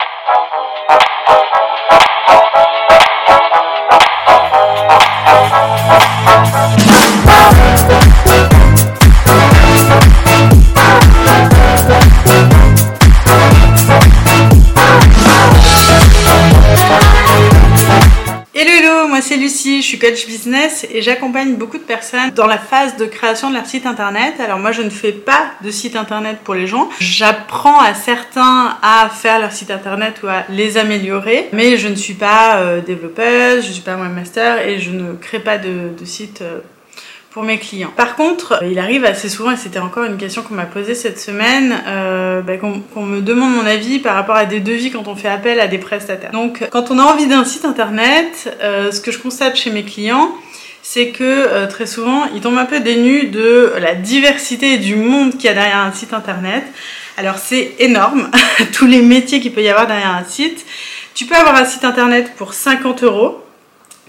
Thank you. Business et j'accompagne beaucoup de personnes dans la phase de création de leur site internet. Alors moi je ne fais pas de site internet pour les gens, j'apprends à certains à faire leur site internet ou à les améliorer, mais je ne suis pas euh, développeuse, je ne suis pas webmaster et je ne crée pas de, de site euh, mes clients. Par contre, il arrive assez souvent, et c'était encore une question qu'on m'a posée cette semaine, euh, bah, qu'on me demande mon avis par rapport à des devis quand on fait appel à des prestataires. Donc, quand on a envie d'un site internet, euh, ce que je constate chez mes clients, c'est que euh, très souvent, ils tombent un peu dénus de la diversité du monde qu'il y a derrière un site internet. Alors, c'est énorme, tous les métiers qu'il peut y avoir derrière un site. Tu peux avoir un site internet pour 50 euros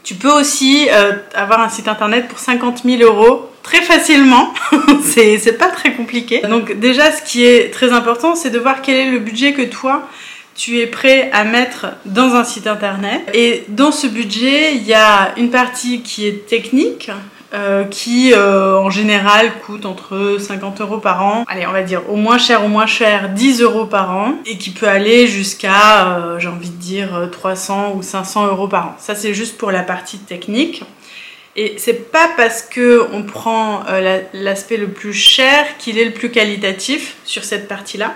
tu peux aussi euh, avoir un site internet pour 50 000 euros très facilement. c'est pas très compliqué. Donc déjà, ce qui est très important, c'est de voir quel est le budget que toi, tu es prêt à mettre dans un site internet. Et dans ce budget, il y a une partie qui est technique, euh, qui euh, en général coûte entre 50 euros par an, allez on va dire au moins cher au moins cher 10 euros par an et qui peut aller jusqu'à euh, j'ai envie de dire 300 ou 500 euros par an. Ça c'est juste pour la partie technique. Et c'est pas parce que on prend l'aspect le plus cher qu'il est le plus qualitatif sur cette partie-là.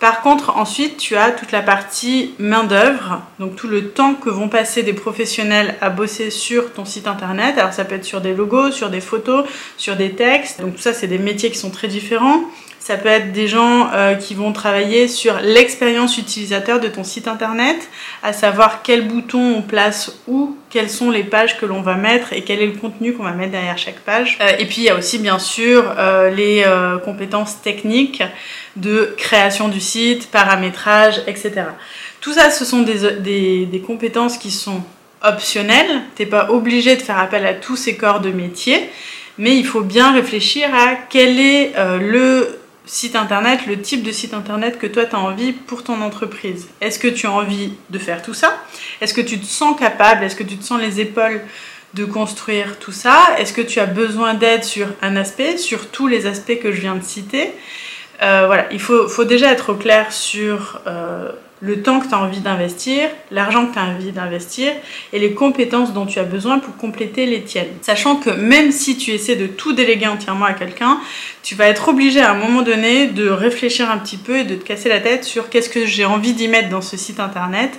Par contre, ensuite, tu as toute la partie main-d'œuvre, donc tout le temps que vont passer des professionnels à bosser sur ton site internet. Alors, ça peut être sur des logos, sur des photos, sur des textes. Donc, tout ça, c'est des métiers qui sont très différents. Ça peut être des gens euh, qui vont travailler sur l'expérience utilisateur de ton site internet, à savoir quel bouton on place où, quelles sont les pages que l'on va mettre et quel est le contenu qu'on va mettre derrière chaque page. Euh, et puis il y a aussi bien sûr euh, les compétences techniques de création du site, paramétrage, etc. Tout ça, ce sont des, des compétences qui sont optionnelles. T'es pas obligé de faire appel à tous ces corps de métier, mais il faut bien réfléchir à quel est le site internet, le type de site internet que toi tu as envie pour ton entreprise. Est-ce que tu as envie de faire tout ça? Est-ce que tu te sens capable? Est-ce que tu te sens les épaules de construire tout ça? Est-ce que tu as besoin d'aide sur un aspect, sur tous les aspects que je viens de citer? Euh, Voilà, il faut, déjà être au clair sur euh, le temps que tu as envie d'investir, l'argent que tu as envie d'investir et les compétences dont tu as besoin pour compléter les tiennes. Sachant que même si tu essaies de tout déléguer entièrement à quelqu'un, tu vas être obligé à un moment donné de réfléchir un petit peu et de te casser la tête sur qu'est-ce que j'ai envie d'y mettre dans ce site internet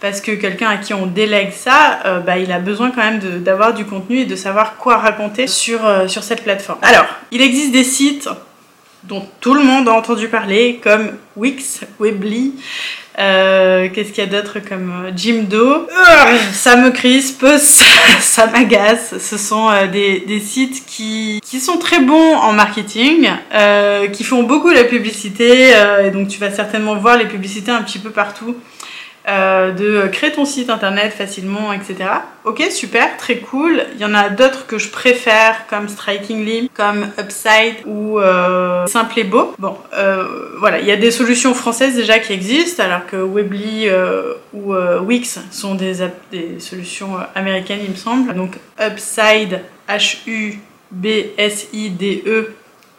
parce que quelqu'un à qui on délègue ça, euh, bah, il a besoin quand même d'avoir du contenu et de savoir quoi raconter sur, euh, sur cette plateforme. Alors, il existe des sites dont tout le monde a entendu parler, comme Wix, Weebly, euh, qu'est-ce qu'il y a d'autre comme euh, Jimdo Ça me crispe, ça, m'agace. Ce sont euh, des, des, sites qui, qui sont très bons en marketing, qui font beaucoup la publicité, et donc tu vas certainement voir les publicités un petit peu partout. Euh, de créer ton site internet facilement, etc. Ok, super, très cool. Il y en a d'autres que je préfère, comme Strikingly, comme Upside ou euh, Simple et Beau. Bon, euh, voilà, il y a des solutions françaises déjà qui existent, alors que Weebly ou Wix sont des, des solutions américaines, il me semble. Donc Upside, H-U-B-S-I-D-E,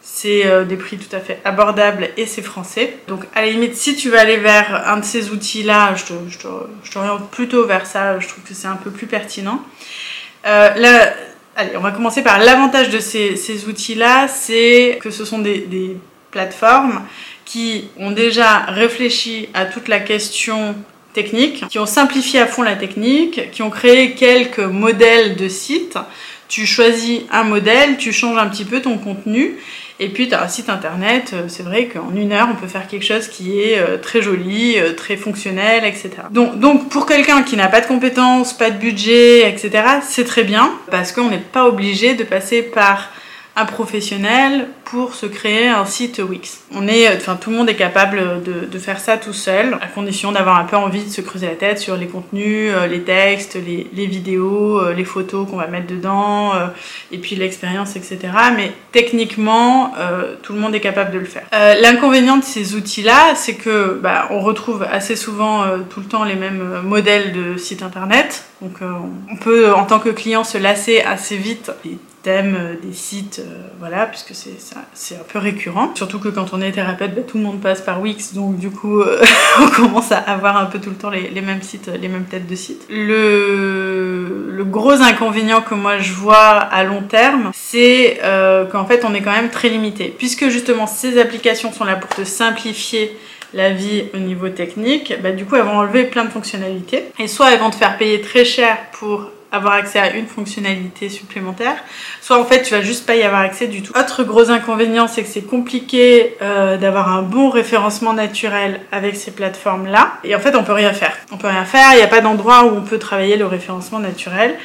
c'est euh, des prix tout à fait abordables et c'est français. Donc à la limite, si tu veux aller vers un de ces outils-là, je t'oriente plutôt vers ça, je trouve que c'est un peu plus pertinent. Euh, là, on va commencer par l'avantage de ces, outils-là, c'est que ce sont des, des plateformes qui ont déjà réfléchi à toute la question technique, qui ont simplifié à fond la technique, qui ont créé quelques modèles de sites. Tu choisis un modèle, tu changes un petit peu ton contenu et puis tu as un site internet, euh, c'est vrai qu'en une heure on peut faire quelque chose qui est euh, très joli, euh, très fonctionnel, etc. Donc, donc pour quelqu'un qui n'a pas de compétences, pas de budget, etc., c'est très bien parce qu'on n'est pas obligé de passer par un professionnel pour se créer un site Wix. On est, enfin tout le monde est capable de, faire ça tout seul, à condition d'avoir un peu envie de se creuser la tête sur les contenus, euh, les textes, les, vidéos, euh, les photos qu'on va mettre dedans, euh, et puis l'expérience, etc. Mais techniquement, tout le monde est capable de le faire. L'inconvénient de ces outils-là, c'est que bah, on retrouve assez souvent tout le temps les mêmes modèles de sites internet. Donc on peut en tant que client se lasser assez vite thèmes, euh, des sites, euh, voilà, puisque c'est un peu récurrent. Surtout que quand on est thérapeute, bah, tout le monde passe par Wix, donc du coup, euh, on commence à avoir un peu tout le temps les, les, mêmes sites, les mêmes têtes de sites. Le, le gros inconvénient que moi je vois à long terme, c'est qu'en fait, on est quand même très limité, puisque justement ces applications sont là pour te simplifier la vie au niveau technique, bah, du coup elles vont enlever plein de fonctionnalités. Et soit elles vont te faire payer très cher pour avoir accès à une fonctionnalité supplémentaire, soit en fait tu vas juste pas y avoir accès du tout. Autre gros inconvénient, c'est que c'est compliqué euh, d'avoir un bon référencement naturel avec ces plateformes-là, et en fait on peut rien faire. On peut rien faire, il n'y a pas d'endroit où on peut travailler le référencement naturel.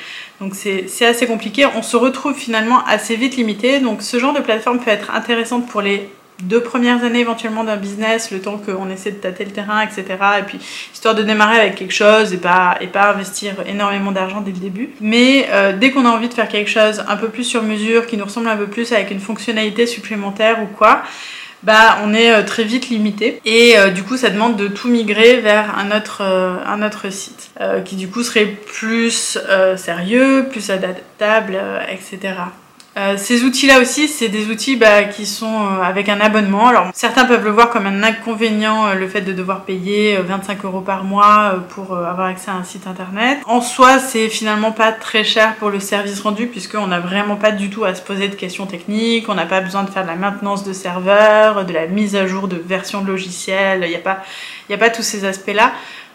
Donc c'est assez compliqué, on se retrouve finalement assez vite limité, donc ce genre de plateforme peut être intéressante pour les deux premières années éventuellement d'un business, le temps qu'on essaie de tâter le terrain, etc. Et puis histoire de démarrer avec quelque chose et pas, et pas investir énormément d'argent dès le début. Mais euh, dès qu'on a envie de faire quelque chose un peu plus sur mesure, qui nous ressemble un peu plus avec une fonctionnalité supplémentaire ou quoi, bah on est euh, très vite limité et euh, du coup ça demande de tout migrer vers un autre, un autre site qui du coup serait plus sérieux, plus adaptable, etc. Euh, ces outils-là aussi, c'est des outils bah, qui sont euh, avec un abonnement. Alors certains peuvent le voir comme un inconvénient, euh, le fait de devoir payer 25 euros par mois pour avoir accès à un site internet. En soi, c'est finalement pas très cher pour le service rendu puisqu'on n'a vraiment pas du tout à se poser de questions techniques, on n'a pas besoin de faire de la maintenance de serveurs, de la mise à jour de versions de logiciels, il n'y a, a pas tous ces aspects-là.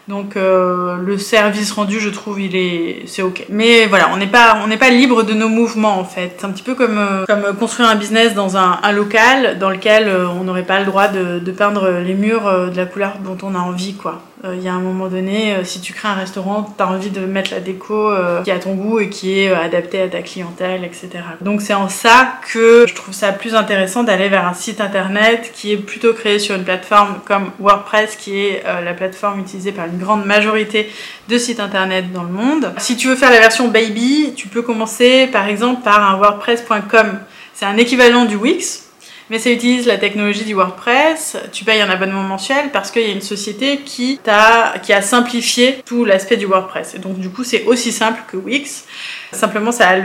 Donc euh, le service rendu, je trouve, il est, c'est ok. Mais voilà, on n'est pas, on n'est pas libre de nos mouvements en fait. C'est un petit peu comme, euh, comme construire un business dans un, un local dans lequel euh, on n'aurait pas le droit de, de, peindre les murs de la couleur dont on a envie, quoi. Il y a un moment donné, si tu crées un restaurant, tu as envie de mettre la déco qui est à ton goût et qui est adaptée à ta clientèle, etc. Donc c'est en ça que je trouve ça plus intéressant d'aller vers un site internet qui est plutôt créé sur une plateforme comme WordPress, qui est la plateforme utilisée par une grande majorité de sites internet dans le monde. Si tu veux faire la version baby, tu peux commencer par exemple par un wordpress.com. C'est un équivalent du Wix, mais ça utilise la technologie du WordPress. Tu payes un abonnement mensuel parce qu'il y a une société qui, a, simplifié tout l'aspect du WordPress. Et donc du coup, c'est aussi simple que Wix. Simplement, ça a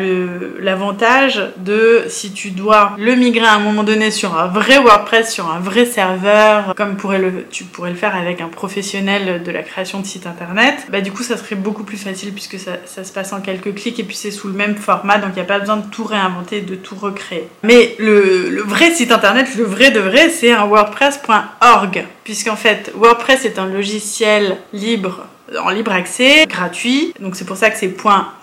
l'avantage de, si tu dois le migrer à un moment donné sur un vrai WordPress, sur un vrai serveur, comme tu pourrais le faire avec un professionnel de la création de site internet, bah du coup, ça serait beaucoup plus facile puisque ça, se passe en quelques clics et puis c'est sous le même format, donc il n'y a pas besoin de tout réinventer, de tout recréer. Mais le vrai site internet, le vrai de vrai, c'est un WordPress.org, puisqu'en fait, WordPress est un logiciel libre en libre accès, gratuit. Donc c'est pour ça que c'est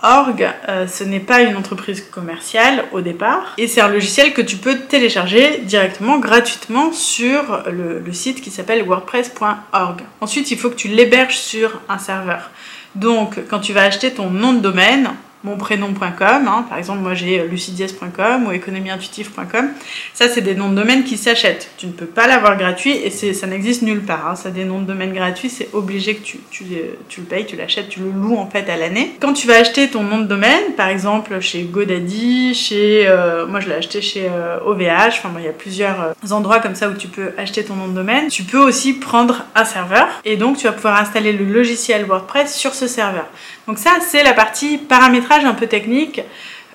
.org. Euh, ce n'est pas une entreprise commerciale au départ. Et c'est un logiciel que tu peux télécharger directement, gratuitement sur le, le site qui s'appelle wordpress.org. Ensuite, il faut que tu l'héberges sur un serveur. Donc quand tu vas acheter ton nom de domaine, monprénom.com, hein. par exemple moi j'ai lucidies.com ou économieintuitive.com, ça c'est des noms de domaine qui s'achètent. Tu ne peux pas l'avoir gratuit et ça n'existe nulle part. Hein. Ça des noms de domaine gratuits, c'est obligé que tu, le payes, tu l'achètes, tu le loues en fait à l'année. Quand tu vas acheter ton nom de domaine, par exemple chez GoDaddy, chez euh, moi je l'ai acheté chez OVH, euh, enfin il y a plusieurs euh, endroits comme ça où tu peux acheter ton nom de domaine. Tu peux aussi prendre un serveur et donc tu vas pouvoir installer le logiciel WordPress sur ce serveur. Donc ça c'est la partie paramétrage un peu technique.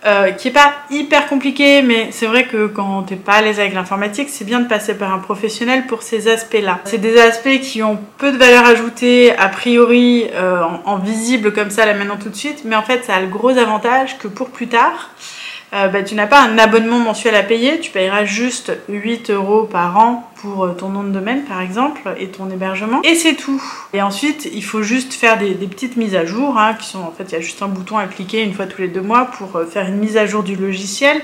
Euh, qui est pas hyper compliqué, mais c'est vrai que quand t'es pas à l'aise avec l'informatique, c'est bien de passer par un professionnel pour ces aspects-là. C'est des aspects qui ont peu de valeur ajoutée, a priori, euh, en, visible comme ça, là maintenant tout de suite, mais en fait, ça a le gros avantage que pour plus tard, euh, bah, tu n'as pas un abonnement mensuel à payer, tu payeras juste 8 euros par an pour euh, ton nom de domaine par exemple et ton hébergement et c'est tout. Et ensuite il faut juste faire des, petites mises à jour hein, qui sont en fait il y a juste un bouton à cliquer une fois tous les deux mois pour euh, faire une mise à jour du logiciel.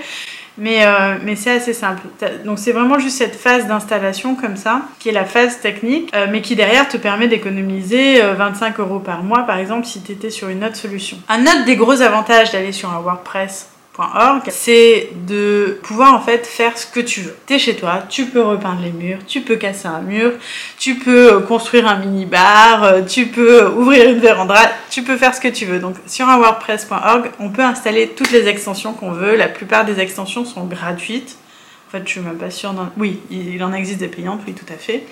Mais, mais c'est assez simple. Donc c'est vraiment juste cette phase d'installation comme ça, qui est la phase technique, mais qui derrière te permet d'économiser 25 euros par mois, par exemple, si tu étais sur une autre solution. Un autre des gros avantages d'aller sur un WordPress c'est de pouvoir en fait faire ce que tu veux. T'es chez toi, tu peux repeindre les murs, tu peux casser un mur, tu peux euh, construire un mini bar, euh, tu peux ouvrir une véranda, tu peux faire ce que tu veux. Donc sur un WordPress.org, on peut installer toutes les extensions qu'on veut. La plupart des extensions sont gratuites. Fait, je suis même pas sûre. Oui, il en existe des payantes, oui, tout à fait.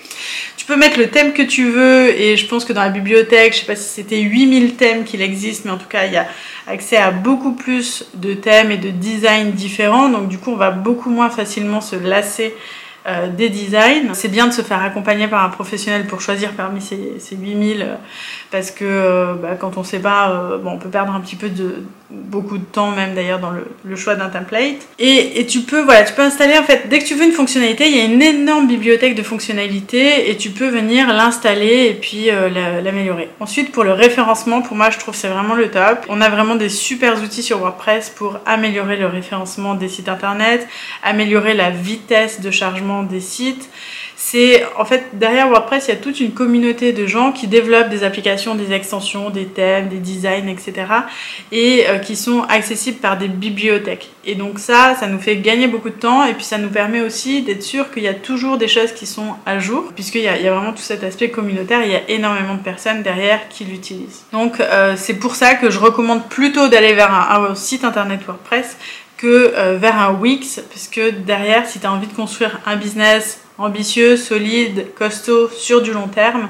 Tu peux mettre le thème que tu veux, et je pense que dans la bibliothèque, je sais pas si c'était 8000 thèmes qu'il existe, mais en tout cas, il y a accès à beaucoup plus de thèmes et de designs différents. Donc, du coup, on va beaucoup moins facilement se lasser euh, des designs. C'est bien de se faire accompagner par un professionnel pour choisir parmi ces, ces 8000 euh, parce que euh, bah, quand on sait pas, on peut perdre un petit peu de beaucoup de temps même d'ailleurs dans le, choix d'un template. Et, et, tu peux voilà, tu peux installer en fait dès que tu veux une fonctionnalité, il y a une énorme bibliothèque de fonctionnalités et tu peux venir l'installer et puis l'améliorer. Ensuite pour le référencement, pour moi je trouve c'est vraiment le top. On a vraiment des super outils sur WordPress pour améliorer le référencement des sites internet, améliorer la vitesse de chargement des sites. C'est en fait derrière WordPress, il y a toute une communauté de gens qui développent des applications, des extensions, des thèmes, des designs, etc. et euh, qui sont accessibles par des bibliothèques. Et donc ça, ça nous fait gagner beaucoup de temps et puis ça nous permet aussi d'être sûr qu'il y a toujours des choses qui sont à jour puisqu'il y, y, a vraiment tout cet aspect communautaire. Il y a énormément de personnes derrière qui l'utilisent. Donc euh, c'est pour ça que je recommande plutôt d'aller vers un, un site internet WordPress euh, vers un Wix, puisque derrière, si tu as envie de construire un business ambitieux, solide, costaud, sur du long terme,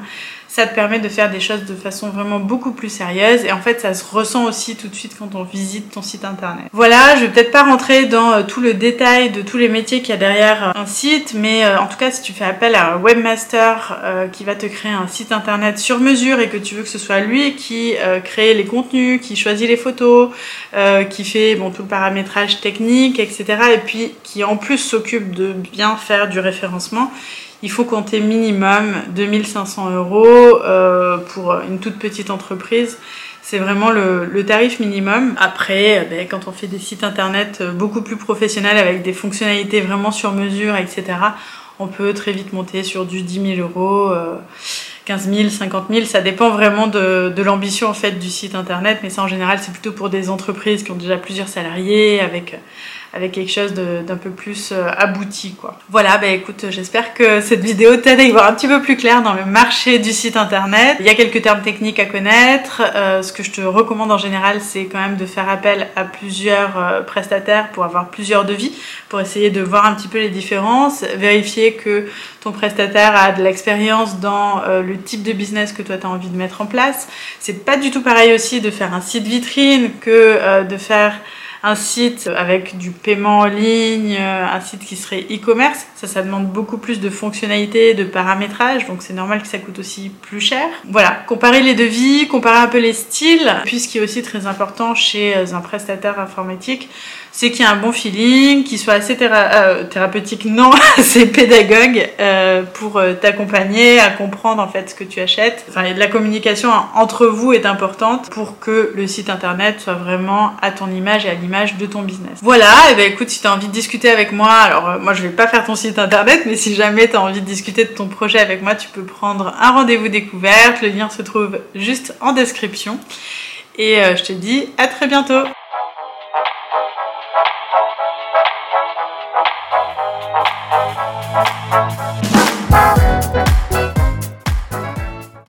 ça te permet de faire des choses de façon vraiment beaucoup plus sérieuse et en fait ça se ressent aussi tout de suite quand on visite ton site internet. Voilà, je vais peut-être pas rentrer dans euh, tout le détail de tous les métiers qu'il y a derrière euh, un site, mais euh, en tout cas si tu fais appel à un webmaster qui va te créer un site internet sur mesure et que tu veux que ce soit lui qui crée les contenus, qui choisit les photos, qui fait bon tout le paramétrage technique, etc. et puis qui en plus s'occupe de bien faire du référencement il faut compter minimum 2500 euros euh, pour une toute petite entreprise. C'est vraiment le, tarif minimum. Après, euh, ben, quand on fait des sites internet euh, beaucoup plus professionnels avec des fonctionnalités vraiment sur mesure, etc., on peut très vite monter sur du 10 000 euros. 15 000, 50 000, ça dépend vraiment de, de l'ambition en fait du site internet, mais ça en général c'est plutôt pour des entreprises qui ont déjà plusieurs salariés avec avec quelque chose d'un peu plus euh, abouti quoi. Voilà, bah écoute, j'espère que cette vidéo t'aide à y voir un petit peu plus clair dans le marché du site internet. Il y a quelques termes techniques à connaître. Euh, ce que je te recommande en général, c'est quand même de faire appel à plusieurs euh, prestataires pour avoir plusieurs devis, pour essayer de voir un petit peu les différences, vérifier que ton prestataire a de l'expérience dans le type de business que toi tu as envie de mettre en place. C'est pas du tout pareil aussi de faire un site vitrine que de faire un site avec du paiement en ligne, euh, un site qui serait e-commerce. Ça, ça demande beaucoup plus de fonctionnalités, de paramétrage, donc c'est normal que ça coûte aussi plus cher. Voilà, comparer les devis, comparer un peu les styles, puis ce qui est aussi très important chez euh, un prestataire informatique, c'est qu'il y a un bon feeling, qu'il soit assez euh, thérapeutique, non, assez pédagogue euh, pour euh, t'accompagner à comprendre en fait ce que tu achètes. Enfin, la communication entre vous est importante pour que le site internet soit vraiment à ton image et à l'image de ton business. Voilà, et ben écoute, si tu as envie de discuter avec moi, alors moi je vais pas faire ton site internet, mais si jamais tu as envie de discuter de ton projet avec moi, tu peux prendre un rendez-vous découverte. Le lien se trouve juste en description. Et je te dis à très bientôt